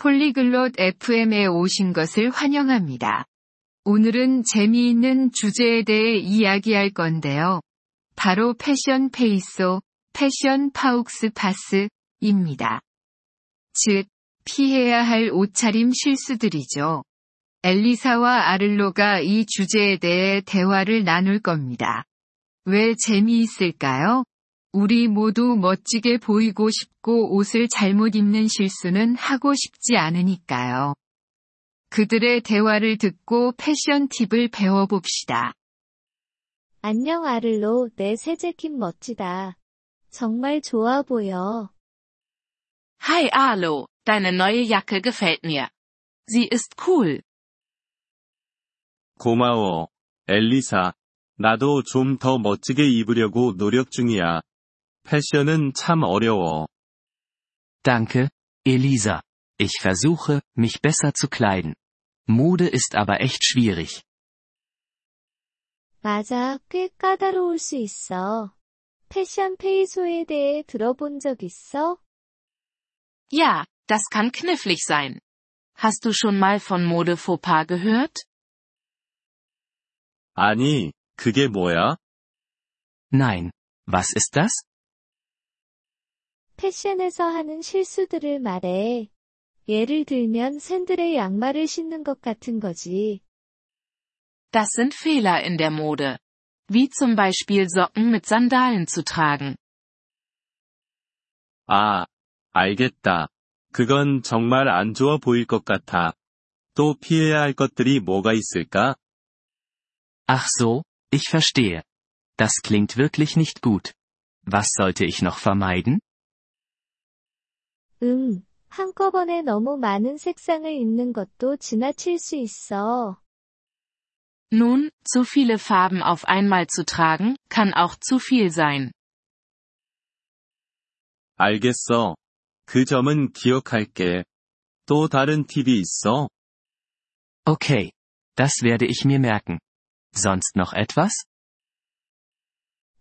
폴리글롯 FM에 오신 것을 환영합니다. 오늘은 재미있는 주제에 대해 이야기할 건데요. 바로 패션 페이소, 패션 파욱스 파스입니다. 즉, 피해야 할 옷차림 실수들이죠. 엘리사와 아를로가 이 주제에 대해 대화를 나눌 겁니다. 왜 재미있을까요? 우리 모두 멋지게 보이고 싶고 옷을 잘못 입는 실수는 하고 싶지 않으니까요. 그들의 대화를 듣고 패션 팁을 배워봅시다. 안녕 아를로, 내 새 재킷 멋지다. 정말 좋아 보여. Hi Arlo, deine neue Jacke gefällt mir. Sie ist cool. 고마워, 엘리사. 나도 좀 더 멋지게 입으려고 노력 중이야. 패션은 참 어려워. Danke, Elisa. Ich versuche, mich besser zu kleiden. Mode ist aber echt schwierig. 맞아, 꽤 까다로울 수 있어. 패션 페이소에 대해 들어본 적 있어? Ja, das kann knifflig sein. Hast du schon mal von Mode Fauxpas gehört? 아니, 그게 뭐야? Nein. Was ist das? 패션에서 하는 실수들을 말해. 예를 들면 샌들에 양말을 신는 것 같은 거지. Das sind Fehler in der Mode. Wie zum Beispiel Socken mit Sandalen zu tragen. 아, 알겠다. 그건 정말 안 좋아 보일 것 같아. 또 피해야 할 것들이 뭐가 있을까? Ach so, ich verstehe. Das klingt wirklich nicht gut. Was sollte ich noch vermeiden? 응, 한꺼번에 너무 많은 색상을 입는 것도 지나칠 수 있어. Nun, zu viele Farben auf einmal zu tragen, kann auch zu viel sein. 알겠어. 그 점은 기억할게. 또 다른 팁이 있어? Okay. Das werde ich mir merken. Sonst noch etwas?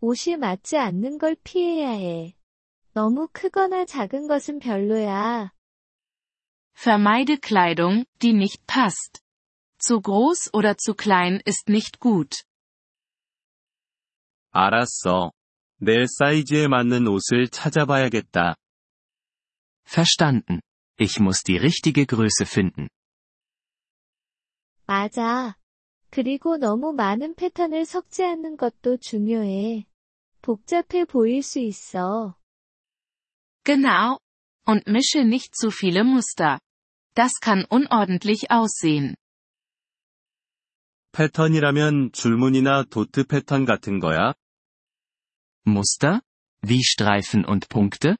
옷이 맞지 않는 걸 피해야 해. 너무 크거나 작은 것은 별로야. Vermeide Kleidung, die nicht passt. Zu groß oder zu klein ist nicht gut. 알았어. 내 사이즈에 맞는 옷을 찾아봐야겠다. Verstanden. Ich muss die richtige Größe finden. 맞아. 그리고 너무 많은 패턴을 섞지 않는 것도 중요해. 복잡해 보일 수 있어. Genau. Und mische nicht zu viele Muster. Das kann unordentlich aussehen. 패턴이라면 줄무늬나 도트 패턴 같은 거야? Muster? Wie Streifen und Punkte?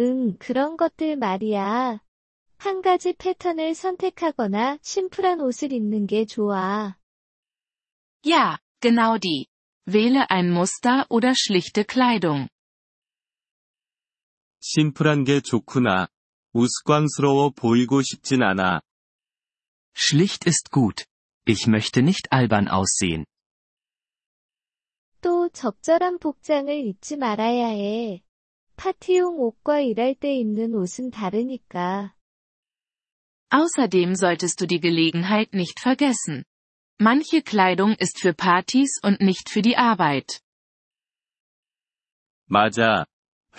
응, 그런 것들 말이야. 한 가지 패턴을 선택하거나 심플한 옷을 입는 게 좋아. Ja, genau die. Wähle ein Muster oder schlichte Kleidung. 심플한 게 좋구나. 우스꽝스러워 보이고 싶진 않아. Schlicht ist gut. Ich möchte nicht albern aussehen. 또 적절한 복장을 잊지 말아야 해. 파티용 옷과 일할 때 입는 옷은 다르니까. Außerdem solltest du die Gelegenheit nicht vergessen. Manche Kleidung ist für Partys und nicht für die Arbeit. 맞아.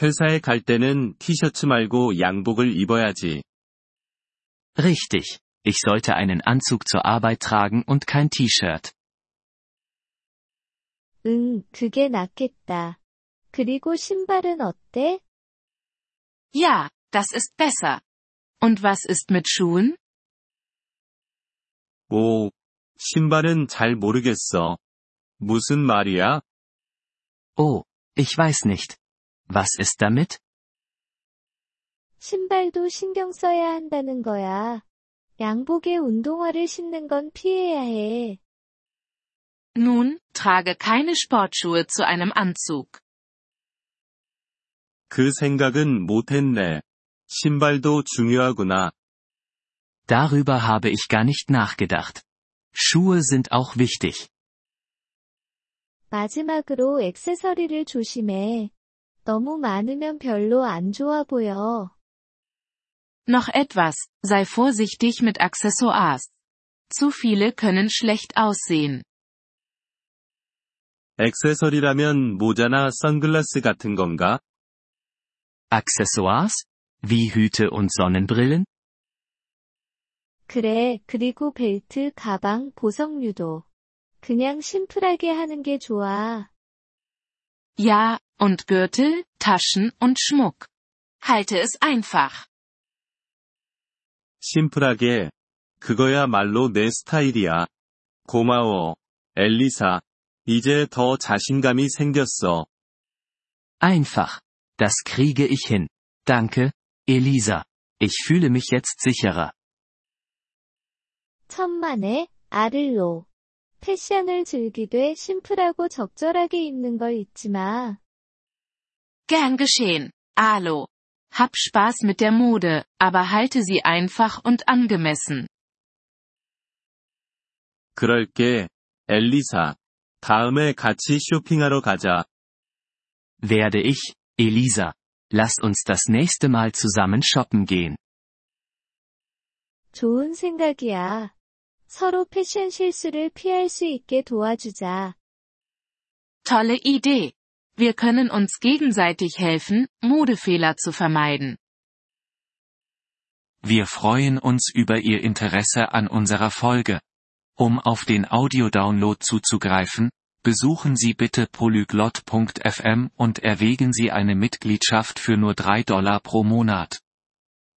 회사에 갈 때는 티셔츠 말고 양복을 입어야지. Richtig. Ich sollte einen Anzug zur Arbeit tragen und kein T-Shirt. 응, 그게 낫겠다. 그리고 신발은 어때? Ja, das ist besser. Und was ist mit Schuhen? 오, 신발은 잘 모르겠어. 무슨 말이야? Oh, ich weiß nicht. Was ist damit? 신발도 신경 써야 한다는 거야. 양복에 운동화를 신는 건 피해야 해. Nun, trage keine Sportschuhe zu einem Anzug. 그 생각은 못했네. 신발도 중요하구나. Darüber habe ich gar nicht nachgedacht. Schuhe sind auch wichtig. 마지막으로 액세서리를 조심해. 너무 많으면 별로 안 좋아 보여. Noch etwas, sei vorsichtig mit Accessoires. Zu viele können schlecht aussehen. 액세서리라면 모자나 선글라스 같은 건가? Accessoires? Wie Hüte und Sonnenbrillen? 그래, 그리고 벨트, 가방, 보석류도. 그냥 심플하게 하는 게 좋아. Ja, und Gürtel, Taschen und Schmuck. Halte es einfach. 심플하게. 그거야말로 내 스타일이야. 고마워. 엘리사. 이제 더 자신감이 생겼어. Einfach. Das kriege ich hin. Danke, Elisa. Ich fühle mich jetzt sicherer. 천만에, 아를로. 패션을 즐기되 심플하고 적절하게 입는 걸 잊지 마. Gern geschehen, Alo. Hab Spaß mit der Mode, aber halte sie einfach und angemessen. 그럴게, 엘리사. 다음에 같이 쇼핑하러 가자. Werde ich, Elisa. Lasst uns das nächste Mal zusammen shoppen gehen. 좋은 생각이야. 서로 패션 실수를 피할 수 있게 도와주자. Tolle Idee. Wir können uns gegenseitig helfen, Modefehler zu vermeiden. Wir freuen uns über Ihr Interesse an unserer Folge. Um auf den Audiodownload zuzugreifen, besuchen Sie bitte polyglot.fm und erwägen Sie eine Mitgliedschaft für nur 3 Dollar pro Monat.